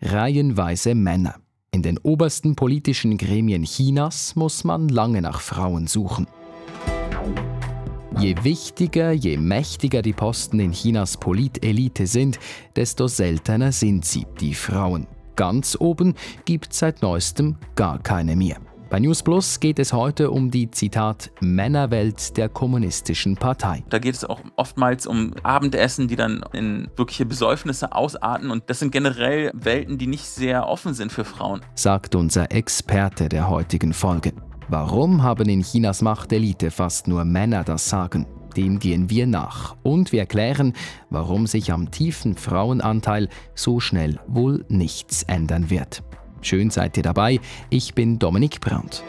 reihenweise Männer. In den obersten politischen Gremien Chinas muss man lange nach Frauen suchen. Je wichtiger, je mächtiger die Posten in Chinas Politelite sind, desto seltener sind sie, die Frauen. Ganz oben gibt seit neuestem gar keine mehr. Bei News Plus geht es heute um die Zitat Männerwelt der kommunistischen Partei. Da geht es auch oftmals um Abendessen, die dann in wirkliche Besäufnisse ausarten und das sind generell Welten, die nicht sehr offen sind für Frauen, sagt unser Experte der heutigen Folge. Warum haben in Chinas Machtelite fast nur Männer das Sagen? Dem gehen wir nach und wir erklären, warum sich am tiefen Frauenanteil so schnell wohl nichts ändern wird. Schön seid ihr dabei. Ich bin Dominik Brandt.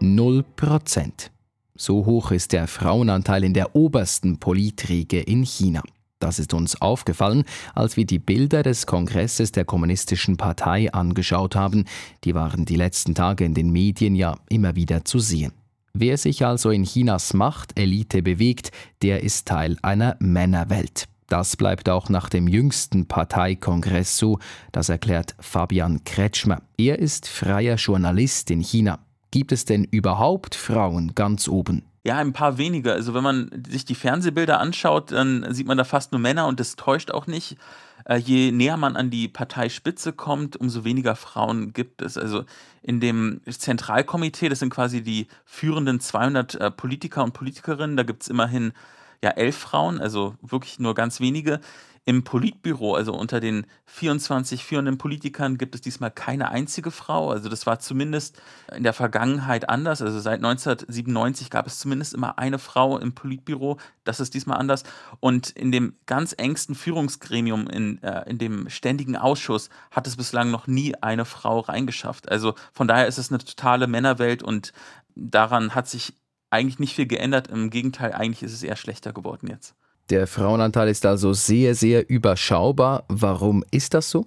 0%. So hoch ist der Frauenanteil in der obersten Politriege in China. Das ist uns aufgefallen, als wir die Bilder des Kongresses der Kommunistischen Partei angeschaut haben. Die waren die letzten Tage in den Medien ja immer wieder zu sehen. Wer sich also in Chinas Machtelite bewegt, der ist Teil einer Männerwelt. Das bleibt auch nach dem jüngsten Parteikongress so, das erklärt Fabian Kretschmer. Er ist freier Journalist in China. Gibt es denn überhaupt Frauen ganz oben? Ja, ein paar weniger. Also wenn man sich die Fernsehbilder anschaut, dann sieht man da fast nur Männer und das täuscht auch nicht. Äh, je näher man an die Parteispitze kommt, umso weniger Frauen gibt es. Also in dem Zentralkomitee, das sind quasi die führenden 200 äh, Politiker und Politikerinnen, da gibt es immerhin ja elf Frauen, also wirklich nur ganz wenige. Im Politbüro, also unter den 24 führenden Politikern, gibt es diesmal keine einzige Frau. Also das war zumindest in der Vergangenheit anders. Also seit 1997 gab es zumindest immer eine Frau im Politbüro. Das ist diesmal anders. Und in dem ganz engsten Führungsgremium, in, äh, in dem ständigen Ausschuss, hat es bislang noch nie eine Frau reingeschafft. Also von daher ist es eine totale Männerwelt und daran hat sich eigentlich nicht viel geändert. Im Gegenteil, eigentlich ist es eher schlechter geworden jetzt. Der Frauenanteil ist also sehr, sehr überschaubar. Warum ist das so?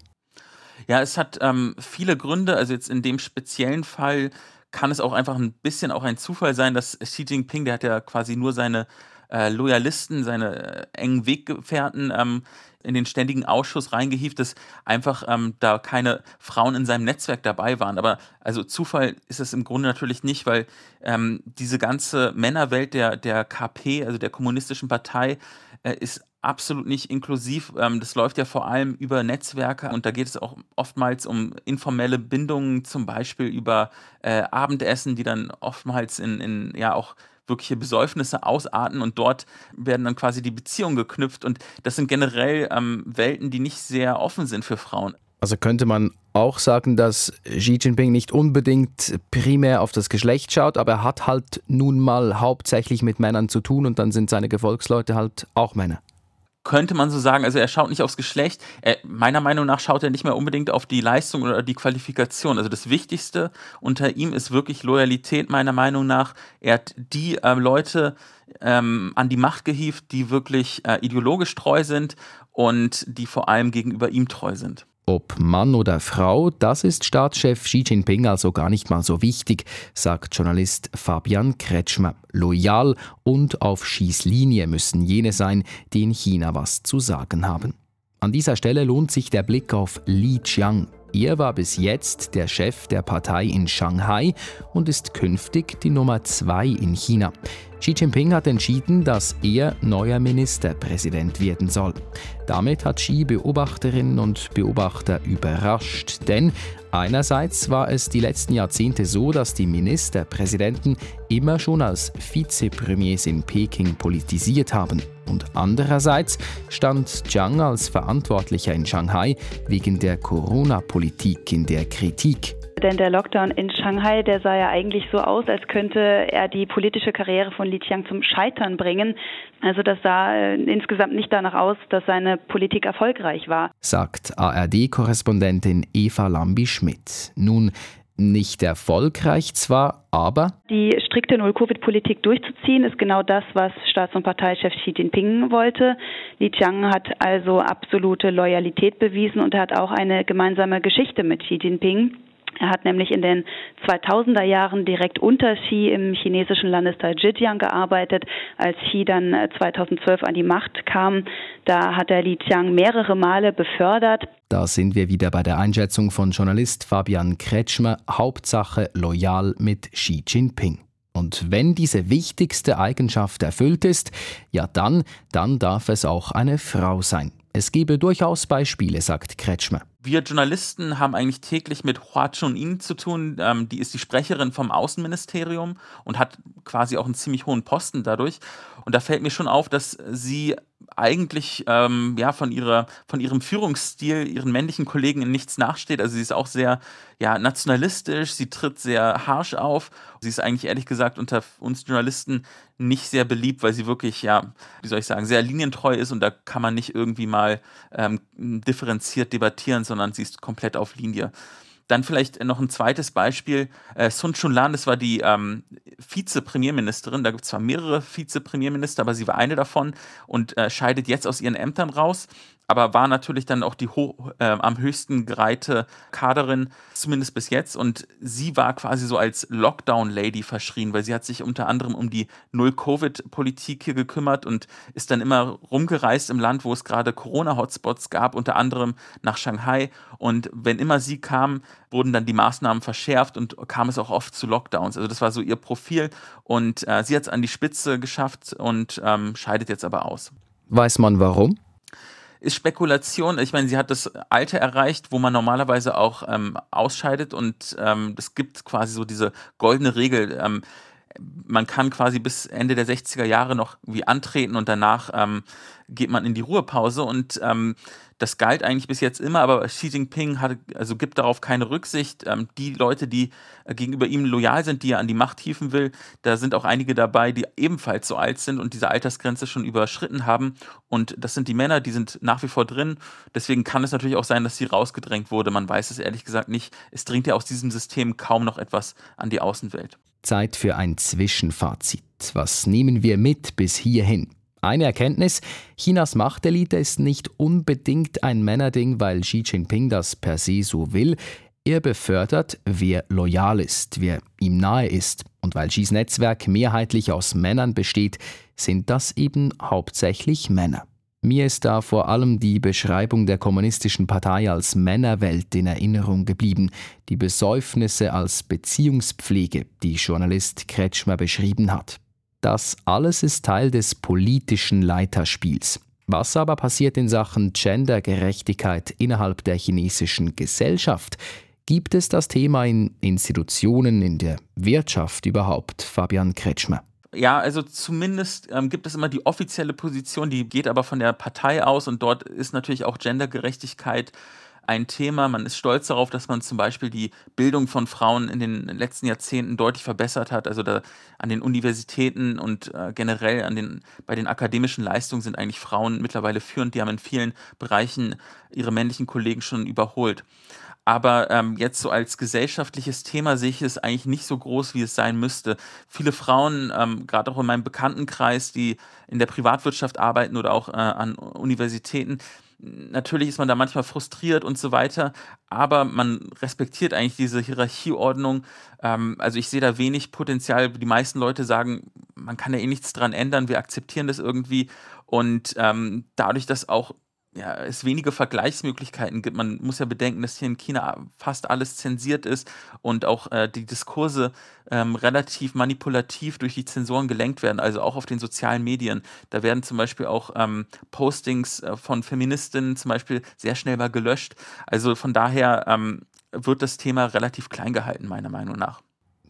Ja, es hat ähm, viele Gründe. Also jetzt in dem speziellen Fall kann es auch einfach ein bisschen auch ein Zufall sein, dass Xi Jinping, der hat ja quasi nur seine äh, Loyalisten, seine äh, engen Weggefährten ähm, in den ständigen Ausschuss reingehievt, dass einfach ähm, da keine Frauen in seinem Netzwerk dabei waren. Aber also Zufall ist es im Grunde natürlich nicht, weil ähm, diese ganze Männerwelt der, der KP, also der Kommunistischen Partei, äh, ist absolut nicht inklusiv. Ähm, das läuft ja vor allem über Netzwerke und da geht es auch oftmals um informelle Bindungen, zum Beispiel über äh, Abendessen, die dann oftmals in, in ja auch wirkliche Besäufnisse ausarten und dort werden dann quasi die Beziehungen geknüpft und das sind generell ähm, Welten, die nicht sehr offen sind für Frauen. Also könnte man auch sagen, dass Xi Jinping nicht unbedingt primär auf das Geschlecht schaut, aber er hat halt nun mal hauptsächlich mit Männern zu tun und dann sind seine Gefolgsleute halt auch Männer könnte man so sagen, also er schaut nicht aufs Geschlecht. Er, meiner Meinung nach schaut er nicht mehr unbedingt auf die Leistung oder die Qualifikation. Also das Wichtigste unter ihm ist wirklich Loyalität, meiner Meinung nach. Er hat die äh, Leute ähm, an die Macht gehievt, die wirklich äh, ideologisch treu sind und die vor allem gegenüber ihm treu sind. Ob Mann oder Frau, das ist Staatschef Xi Jinping also gar nicht mal so wichtig, sagt Journalist Fabian Kretschmer. Loyal und auf Schießlinie müssen jene sein, die in China was zu sagen haben. An dieser Stelle lohnt sich der Blick auf Li Qiang. Er war bis jetzt der Chef der Partei in Shanghai und ist künftig die Nummer zwei in China. Xi Jinping hat entschieden, dass er neuer Ministerpräsident werden soll. Damit hat Xi Beobachterinnen und Beobachter überrascht, denn einerseits war es die letzten Jahrzehnte so, dass die Ministerpräsidenten immer schon als Vizepremiers in Peking politisiert haben. Und andererseits stand Zhang als Verantwortlicher in Shanghai wegen der Corona-Politik in der Kritik. Denn der Lockdown in Shanghai, der sah ja eigentlich so aus, als könnte er die politische Karriere von Li Qiang zum Scheitern bringen. Also das sah äh, insgesamt nicht danach aus, dass seine Politik erfolgreich war. Sagt ARD-Korrespondentin Eva Lambi-Schmidt. Nun, nicht erfolgreich zwar, aber die strikte Null-Covid-Politik durchzuziehen, ist genau das, was Staats- und Parteichef Xi Jinping wollte. Li Qiang hat also absolute Loyalität bewiesen und hat auch eine gemeinsame Geschichte mit Xi Jinping. Er hat nämlich in den 2000er Jahren direkt unter Xi im chinesischen Landesteil Zhejiang gearbeitet. Als Xi dann 2012 äh, an die Macht kam, da hat er Li Qiang mehrere Male befördert. Da sind wir wieder bei der Einschätzung von Journalist Fabian Kretschmer, Hauptsache loyal mit Xi Jinping. Und wenn diese wichtigste Eigenschaft erfüllt ist, ja dann, dann darf es auch eine Frau sein. Es gebe durchaus Beispiele, sagt Kretschmer. Wir Journalisten haben eigentlich täglich mit Hua Chun-Ying zu tun. Ähm, die ist die Sprecherin vom Außenministerium und hat quasi auch einen ziemlich hohen Posten dadurch. Und da fällt mir schon auf, dass sie eigentlich ähm, ja von ihrer von ihrem Führungsstil ihren männlichen Kollegen in nichts nachsteht. Also sie ist auch sehr ja nationalistisch, sie tritt sehr harsh auf. Sie ist eigentlich ehrlich gesagt unter uns Journalisten nicht sehr beliebt, weil sie wirklich ja wie soll ich sagen sehr linientreu ist und da kann man nicht irgendwie mal ähm, differenziert debattieren, sondern sie ist komplett auf Linie. Dann vielleicht noch ein zweites Beispiel. Äh, Sun Chunlan, das war die ähm, Vize-Premierministerin. Da gibt es zwar mehrere Vize-Premierminister, aber sie war eine davon und äh, scheidet jetzt aus ihren Ämtern raus aber war natürlich dann auch die äh, am höchsten gereihte Kaderin, zumindest bis jetzt. Und sie war quasi so als Lockdown-Lady verschrien, weil sie hat sich unter anderem um die Null-Covid-Politik hier gekümmert und ist dann immer rumgereist im Land, wo es gerade Corona-Hotspots gab, unter anderem nach Shanghai. Und wenn immer sie kam, wurden dann die Maßnahmen verschärft und kam es auch oft zu Lockdowns. Also das war so ihr Profil. Und äh, sie hat es an die Spitze geschafft und ähm, scheidet jetzt aber aus. Weiß man warum? Ist Spekulation. Ich meine, sie hat das Alter erreicht, wo man normalerweise auch ähm, ausscheidet und ähm, es gibt quasi so diese goldene Regel. Ähm, man kann quasi bis Ende der 60er Jahre noch wie antreten und danach ähm, geht man in die Ruhepause und ähm, das galt eigentlich bis jetzt immer, aber Xi Jinping hat, also gibt darauf keine Rücksicht. Ähm, die Leute, die äh, gegenüber ihm loyal sind, die er an die Macht hieven will, da sind auch einige dabei, die ebenfalls so alt sind und diese Altersgrenze schon überschritten haben. Und das sind die Männer, die sind nach wie vor drin. Deswegen kann es natürlich auch sein, dass sie rausgedrängt wurde. Man weiß es ehrlich gesagt nicht. Es dringt ja aus diesem System kaum noch etwas an die Außenwelt. Zeit für ein Zwischenfazit. Was nehmen wir mit bis hierhin? Eine Erkenntnis, Chinas Machtelite ist nicht unbedingt ein Männerding, weil Xi Jinping das per se so will. Er befördert, wer loyal ist, wer ihm nahe ist. Und weil Xis Netzwerk mehrheitlich aus Männern besteht, sind das eben hauptsächlich Männer. Mir ist da vor allem die Beschreibung der kommunistischen Partei als Männerwelt in Erinnerung geblieben, die Besäufnisse als Beziehungspflege, die Journalist Kretschmer beschrieben hat. Das alles ist Teil des politischen Leiterspiels. Was aber passiert in Sachen Gendergerechtigkeit innerhalb der chinesischen Gesellschaft? Gibt es das Thema in Institutionen, in der Wirtschaft überhaupt? Fabian Kretschmer. Ja, also zumindest ähm, gibt es immer die offizielle Position, die geht aber von der Partei aus und dort ist natürlich auch Gendergerechtigkeit ein Thema. Man ist stolz darauf, dass man zum Beispiel die Bildung von Frauen in den letzten Jahrzehnten deutlich verbessert hat. Also da an den Universitäten und äh, generell an den, bei den akademischen Leistungen sind eigentlich Frauen mittlerweile führend. Die haben in vielen Bereichen ihre männlichen Kollegen schon überholt. Aber ähm, jetzt so als gesellschaftliches Thema sehe ich es eigentlich nicht so groß, wie es sein müsste. Viele Frauen, ähm, gerade auch in meinem Bekanntenkreis, die in der Privatwirtschaft arbeiten oder auch äh, an Universitäten, Natürlich ist man da manchmal frustriert und so weiter, aber man respektiert eigentlich diese Hierarchieordnung. Ähm, also ich sehe da wenig Potenzial. Die meisten Leute sagen, man kann ja eh nichts dran ändern, wir akzeptieren das irgendwie. Und ähm, dadurch, dass auch ja, es wenige Vergleichsmöglichkeiten gibt. Man muss ja bedenken, dass hier in China fast alles zensiert ist und auch äh, die Diskurse ähm, relativ manipulativ durch die Zensoren gelenkt werden, also auch auf den sozialen Medien. Da werden zum Beispiel auch ähm, Postings äh, von Feministinnen zum Beispiel sehr schnell mal gelöscht. Also von daher ähm, wird das Thema relativ klein gehalten, meiner Meinung nach.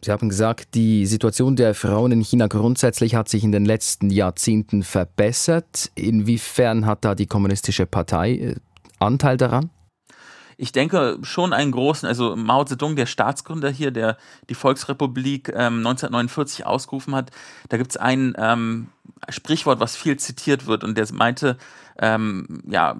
Sie haben gesagt, die Situation der Frauen in China grundsätzlich hat sich in den letzten Jahrzehnten verbessert. Inwiefern hat da die Kommunistische Partei äh, Anteil daran? Ich denke schon einen großen, also Mao Zedong, der Staatsgründer hier, der die Volksrepublik ähm, 1949 ausgerufen hat, da gibt es ein ähm, Sprichwort, was viel zitiert wird und der meinte, ähm, ja,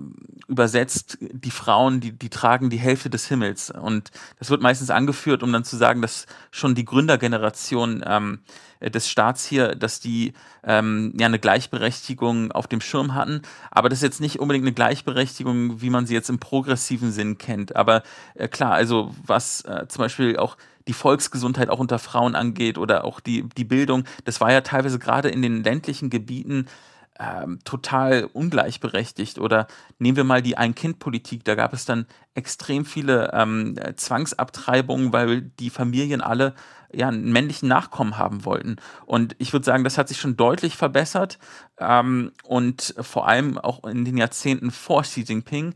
übersetzt, die Frauen, die, die tragen die Hälfte des Himmels. Und das wird meistens angeführt, um dann zu sagen, dass schon die Gründergeneration ähm, des Staats hier, dass die ähm, ja eine Gleichberechtigung auf dem Schirm hatten. Aber das ist jetzt nicht unbedingt eine Gleichberechtigung, wie man sie jetzt im progressiven Sinn kennt. Aber äh, klar, also was äh, zum Beispiel auch die Volksgesundheit auch unter Frauen angeht oder auch die, die Bildung, das war ja teilweise gerade in den ländlichen Gebieten ähm, total ungleichberechtigt. Oder nehmen wir mal die Ein-Kind-Politik, da gab es dann extrem viele ähm, Zwangsabtreibungen, weil die Familien alle ja, einen männlichen Nachkommen haben wollten. Und ich würde sagen, das hat sich schon deutlich verbessert. Ähm, und vor allem auch in den Jahrzehnten vor Xi Jinping.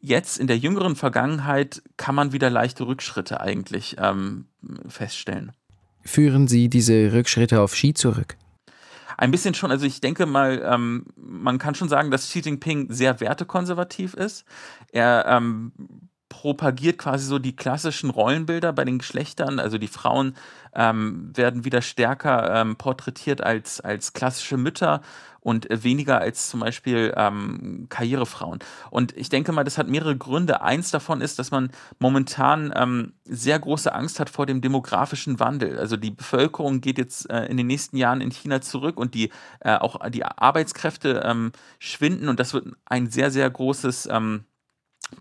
Jetzt in der jüngeren Vergangenheit kann man wieder leichte Rückschritte eigentlich ähm, feststellen. Führen Sie diese Rückschritte auf Xi zurück? Ein bisschen schon, also ich denke mal, ähm, man kann schon sagen, dass Xi Jinping sehr wertekonservativ ist. Er ähm, propagiert quasi so die klassischen Rollenbilder bei den Geschlechtern. Also die Frauen ähm, werden wieder stärker ähm, porträtiert als, als klassische Mütter und weniger als zum Beispiel ähm, Karrierefrauen. Und ich denke mal, das hat mehrere Gründe. Eins davon ist, dass man momentan ähm, sehr große Angst hat vor dem demografischen Wandel. Also die Bevölkerung geht jetzt äh, in den nächsten Jahren in China zurück und die äh, auch die Arbeitskräfte ähm, schwinden und das wird ein sehr, sehr großes ähm,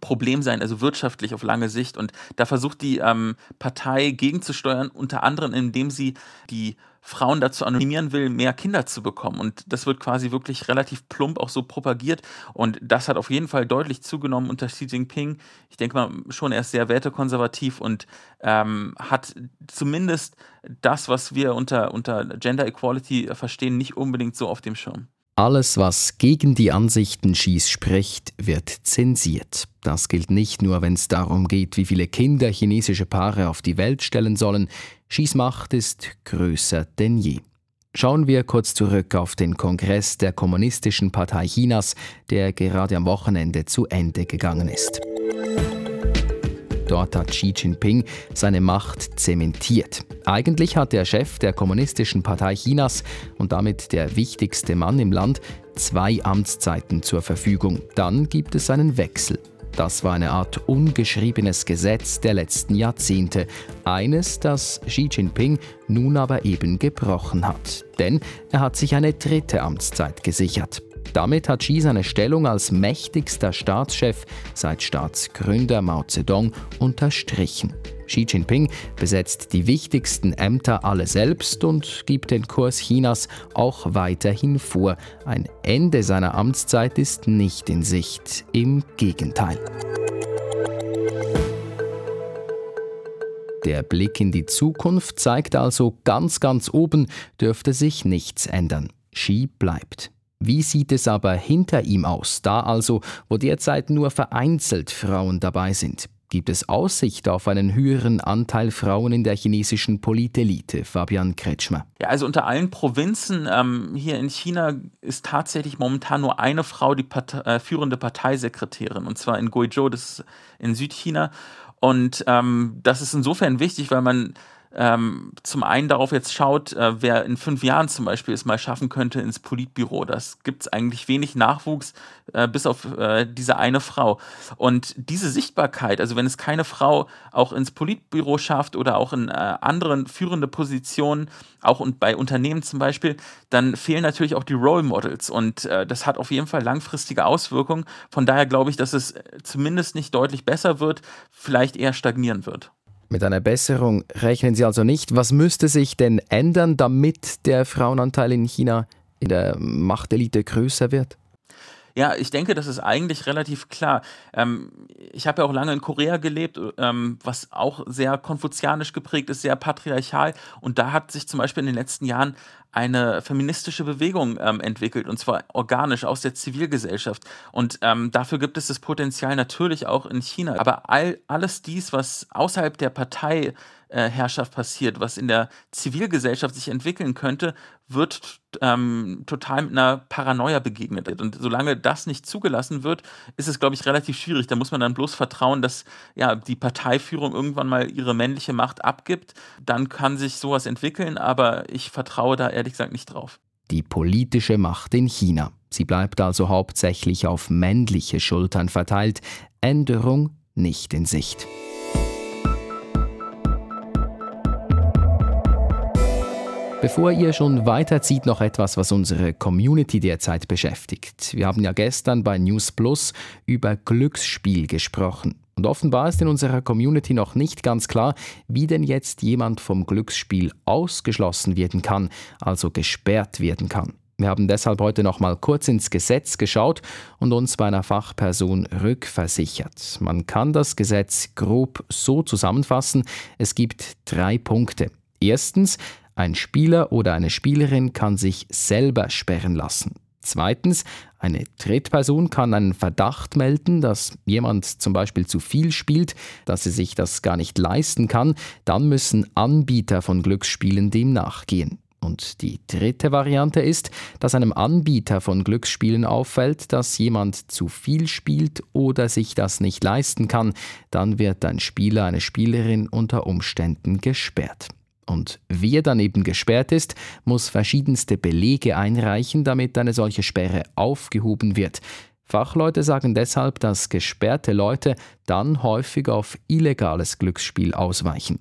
Problem sein, also wirtschaftlich auf lange Sicht. Und da versucht die ähm, Partei gegenzusteuern, unter anderem indem sie die Frauen dazu animieren will, mehr Kinder zu bekommen. Und das wird quasi wirklich relativ plump auch so propagiert. Und das hat auf jeden Fall deutlich zugenommen unter Xi Jinping. Ich denke mal schon, er ist sehr wertekonservativ und ähm, hat zumindest das, was wir unter, unter Gender Equality verstehen, nicht unbedingt so auf dem Schirm. Alles, was gegen die Ansichten Xis spricht, wird zensiert. Das gilt nicht nur, wenn es darum geht, wie viele Kinder chinesische Paare auf die Welt stellen sollen. Xis Macht ist größer denn je. Schauen wir kurz zurück auf den Kongress der Kommunistischen Partei Chinas, der gerade am Wochenende zu Ende gegangen ist. Dort hat Xi Jinping seine Macht zementiert. Eigentlich hat der Chef der Kommunistischen Partei Chinas und damit der wichtigste Mann im Land zwei Amtszeiten zur Verfügung. Dann gibt es einen Wechsel. Das war eine Art ungeschriebenes Gesetz der letzten Jahrzehnte. Eines, das Xi Jinping nun aber eben gebrochen hat. Denn er hat sich eine dritte Amtszeit gesichert. Damit hat Xi seine Stellung als mächtigster Staatschef seit Staatsgründer Mao Zedong unterstrichen. Xi Jinping besetzt die wichtigsten Ämter alle selbst und gibt den Kurs Chinas auch weiterhin vor. Ein Ende seiner Amtszeit ist nicht in Sicht, im Gegenteil. Der Blick in die Zukunft zeigt also, ganz, ganz oben dürfte sich nichts ändern. Xi bleibt. Wie sieht es aber hinter ihm aus, da also, wo derzeit nur vereinzelt Frauen dabei sind? Gibt es Aussicht auf einen höheren Anteil Frauen in der chinesischen Politelite? Fabian Kretschmer. Ja, also unter allen Provinzen ähm, hier in China ist tatsächlich momentan nur eine Frau die Partei, äh, führende Parteisekretärin, und zwar in Guizhou, das ist in Südchina. Und ähm, das ist insofern wichtig, weil man ähm, zum einen darauf jetzt schaut, äh, wer in fünf Jahren zum Beispiel es mal schaffen könnte ins Politbüro. Das gibt es eigentlich wenig Nachwuchs, äh, bis auf äh, diese eine Frau. Und diese Sichtbarkeit, also wenn es keine Frau auch ins Politbüro schafft oder auch in äh, anderen führende Positionen, auch und bei Unternehmen zum Beispiel, dann fehlen natürlich auch die Role Models. Und äh, das hat auf jeden Fall langfristige Auswirkungen. Von daher glaube ich, dass es äh, zumindest nicht deutlich besser wird, vielleicht eher stagnieren wird. Mit einer Besserung rechnen Sie also nicht. Was müsste sich denn ändern, damit der Frauenanteil in China in der Machtelite größer wird? Ja, ich denke, das ist eigentlich relativ klar. Ähm, ich habe ja auch lange in Korea gelebt, ähm, was auch sehr konfuzianisch geprägt ist, sehr patriarchal. Und da hat sich zum Beispiel in den letzten Jahren eine feministische Bewegung ähm, entwickelt, und zwar organisch aus der Zivilgesellschaft. Und ähm, dafür gibt es das Potenzial natürlich auch in China. Aber all, alles dies, was außerhalb der Partei äh, Herrschaft passiert, was in der Zivilgesellschaft sich entwickeln könnte, wird ähm, total mit einer Paranoia begegnet. Und solange das nicht zugelassen wird, ist es, glaube ich, relativ schwierig. Da muss man dann bloß vertrauen, dass ja, die Parteiführung irgendwann mal ihre männliche Macht abgibt. Dann kann sich sowas entwickeln, aber ich vertraue da ehrlich gesagt nicht drauf. die politische Macht in China. Sie bleibt also hauptsächlich auf männliche Schultern verteilt, Änderung nicht in Sicht. Bevor ihr schon weiterzieht, noch etwas, was unsere Community derzeit beschäftigt. Wir haben ja gestern bei News Plus über Glücksspiel gesprochen. Und offenbar ist in unserer Community noch nicht ganz klar, wie denn jetzt jemand vom Glücksspiel ausgeschlossen werden kann, also gesperrt werden kann. Wir haben deshalb heute noch mal kurz ins Gesetz geschaut und uns bei einer Fachperson rückversichert. Man kann das Gesetz grob so zusammenfassen: Es gibt drei Punkte. Erstens, ein Spieler oder eine Spielerin kann sich selber sperren lassen. Zweitens, eine Drittperson kann einen Verdacht melden, dass jemand zum Beispiel zu viel spielt, dass sie sich das gar nicht leisten kann. Dann müssen Anbieter von Glücksspielen dem nachgehen. Und die dritte Variante ist, dass einem Anbieter von Glücksspielen auffällt, dass jemand zu viel spielt oder sich das nicht leisten kann. Dann wird ein Spieler, eine Spielerin unter Umständen gesperrt. Und wer daneben gesperrt ist, muss verschiedenste Belege einreichen, damit eine solche Sperre aufgehoben wird. Fachleute sagen deshalb, dass gesperrte Leute dann häufig auf illegales Glücksspiel ausweichen.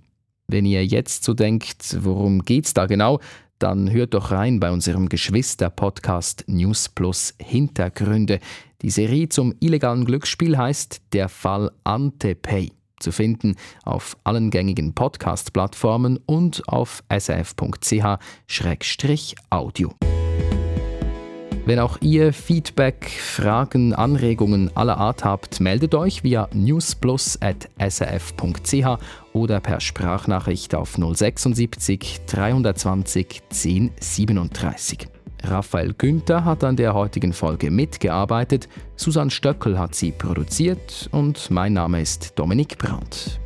Wenn ihr jetzt so denkt, worum geht's da genau, dann hört doch rein bei unserem Geschwister-Podcast News Plus Hintergründe. Die Serie zum illegalen Glücksspiel heißt Der Fall Antepay zu finden auf allen gängigen Podcast-Plattformen und auf sf.ch-audio. Wenn auch ihr Feedback, Fragen, Anregungen aller Art habt, meldet euch via newsplus.srf.ch oder per Sprachnachricht auf 076 320 1037. Raphael Günther hat an der heutigen Folge mitgearbeitet, Susanne Stöckel hat sie produziert und mein Name ist Dominik Brandt.